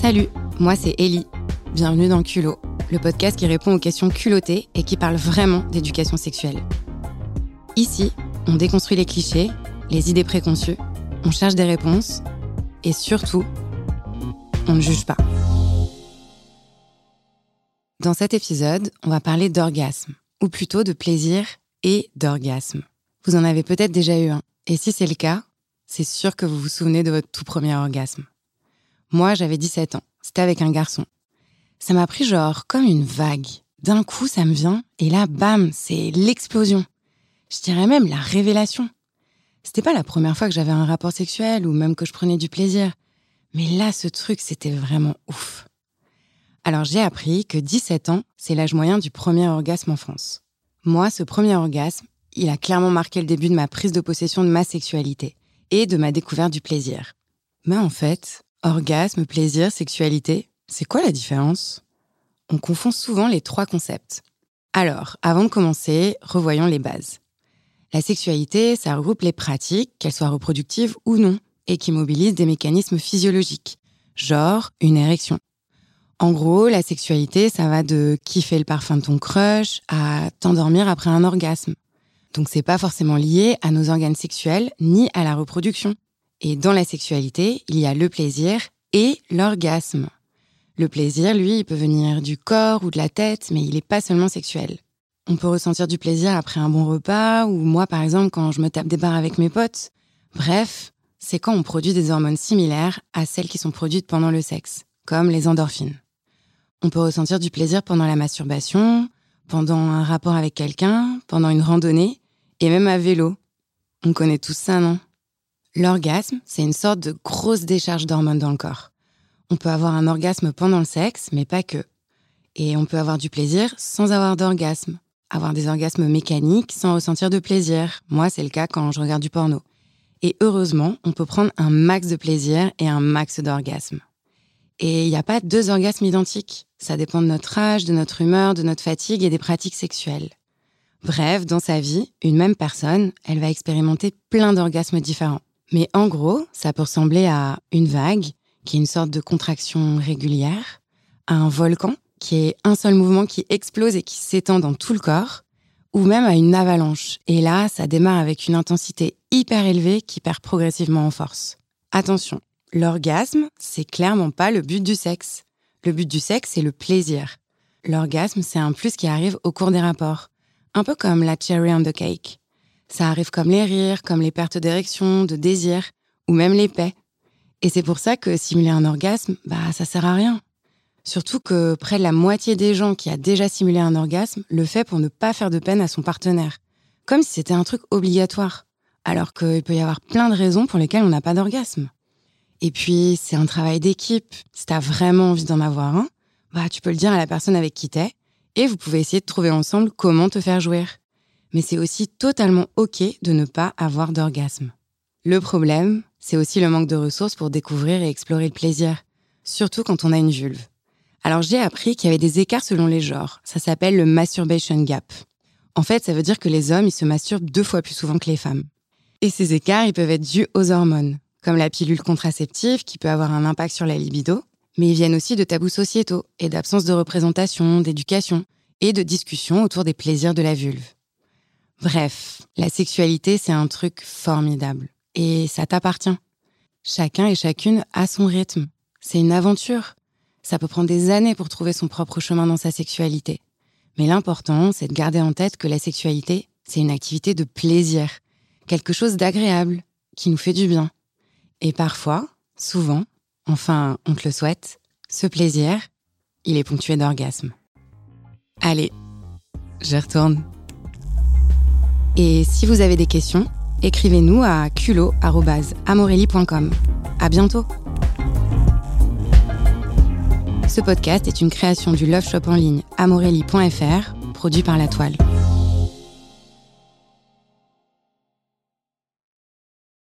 Salut, moi c'est Ellie. Bienvenue dans Culot, le podcast qui répond aux questions culottées et qui parle vraiment d'éducation sexuelle. Ici, on déconstruit les clichés, les idées préconçues, on cherche des réponses et surtout, on ne juge pas. Dans cet épisode, on va parler d'orgasme, ou plutôt de plaisir et d'orgasme. Vous en avez peut-être déjà eu un, et si c'est le cas, c'est sûr que vous vous souvenez de votre tout premier orgasme. Moi, j'avais 17 ans, c'était avec un garçon. Ça m'a pris genre comme une vague. D'un coup, ça me vient, et là, bam, c'est l'explosion. Je dirais même la révélation. C'était pas la première fois que j'avais un rapport sexuel ou même que je prenais du plaisir. Mais là, ce truc, c'était vraiment ouf. Alors j'ai appris que 17 ans, c'est l'âge moyen du premier orgasme en France. Moi, ce premier orgasme, il a clairement marqué le début de ma prise de possession de ma sexualité et de ma découverte du plaisir. Mais en fait, orgasme, plaisir, sexualité, c'est quoi la différence? On confond souvent les trois concepts. Alors, avant de commencer, revoyons les bases. La sexualité, ça regroupe les pratiques, qu'elles soient reproductives ou non, et qui mobilisent des mécanismes physiologiques, genre une érection. En gros, la sexualité, ça va de kiffer le parfum de ton crush à t'endormir après un orgasme. Donc c'est pas forcément lié à nos organes sexuels ni à la reproduction. Et dans la sexualité, il y a le plaisir et l'orgasme. Le plaisir, lui, il peut venir du corps ou de la tête, mais il n'est pas seulement sexuel. On peut ressentir du plaisir après un bon repas, ou moi par exemple quand je me tape des barres avec mes potes. Bref, c'est quand on produit des hormones similaires à celles qui sont produites pendant le sexe, comme les endorphines. On peut ressentir du plaisir pendant la masturbation, pendant un rapport avec quelqu'un, pendant une randonnée, et même à vélo. On connaît tous ça, non? L'orgasme, c'est une sorte de grosse décharge d'hormones dans le corps. On peut avoir un orgasme pendant le sexe, mais pas que. Et on peut avoir du plaisir sans avoir d'orgasme avoir des orgasmes mécaniques sans ressentir de plaisir. Moi, c'est le cas quand je regarde du porno. Et heureusement, on peut prendre un max de plaisir et un max d'orgasme. Et il n'y a pas deux orgasmes identiques. Ça dépend de notre âge, de notre humeur, de notre fatigue et des pratiques sexuelles. Bref, dans sa vie, une même personne, elle va expérimenter plein d'orgasmes différents. Mais en gros, ça peut ressembler à une vague, qui est une sorte de contraction régulière, à un volcan, qui est un seul mouvement qui explose et qui s'étend dans tout le corps, ou même à une avalanche. Et là, ça démarre avec une intensité hyper élevée qui perd progressivement en force. Attention, l'orgasme, c'est clairement pas le but du sexe. Le but du sexe, c'est le plaisir. L'orgasme, c'est un plus qui arrive au cours des rapports. Un peu comme la cherry on the cake. Ça arrive comme les rires, comme les pertes d'érection, de désir, ou même les paix. Et c'est pour ça que simuler un orgasme, bah, ça sert à rien. Surtout que près de la moitié des gens qui a déjà simulé un orgasme le fait pour ne pas faire de peine à son partenaire. Comme si c'était un truc obligatoire. Alors qu'il peut y avoir plein de raisons pour lesquelles on n'a pas d'orgasme. Et puis, c'est un travail d'équipe. Si t'as vraiment envie d'en avoir un, bah, tu peux le dire à la personne avec qui t'es, et vous pouvez essayer de trouver ensemble comment te faire jouir. Mais c'est aussi totalement OK de ne pas avoir d'orgasme. Le problème, c'est aussi le manque de ressources pour découvrir et explorer le plaisir, surtout quand on a une vulve. Alors j'ai appris qu'il y avait des écarts selon les genres. Ça s'appelle le masturbation gap. En fait, ça veut dire que les hommes, se masturbent deux fois plus souvent que les femmes. Et ces écarts, ils peuvent être dus aux hormones, comme la pilule contraceptive qui peut avoir un impact sur la libido, mais ils viennent aussi de tabous sociétaux et d'absence de représentation, d'éducation et de discussion autour des plaisirs de la vulve. Bref, la sexualité, c'est un truc formidable. Et ça t'appartient. Chacun et chacune a son rythme. C'est une aventure. Ça peut prendre des années pour trouver son propre chemin dans sa sexualité. Mais l'important, c'est de garder en tête que la sexualité, c'est une activité de plaisir, quelque chose d'agréable, qui nous fait du bien. Et parfois, souvent, enfin, on te le souhaite, ce plaisir, il est ponctué d'orgasme. Allez, je retourne. Et si vous avez des questions, écrivez-nous à culot.amorelli.com. À bientôt! Ce podcast est une création du love shop en ligne amorelli.fr, produit par La Toile.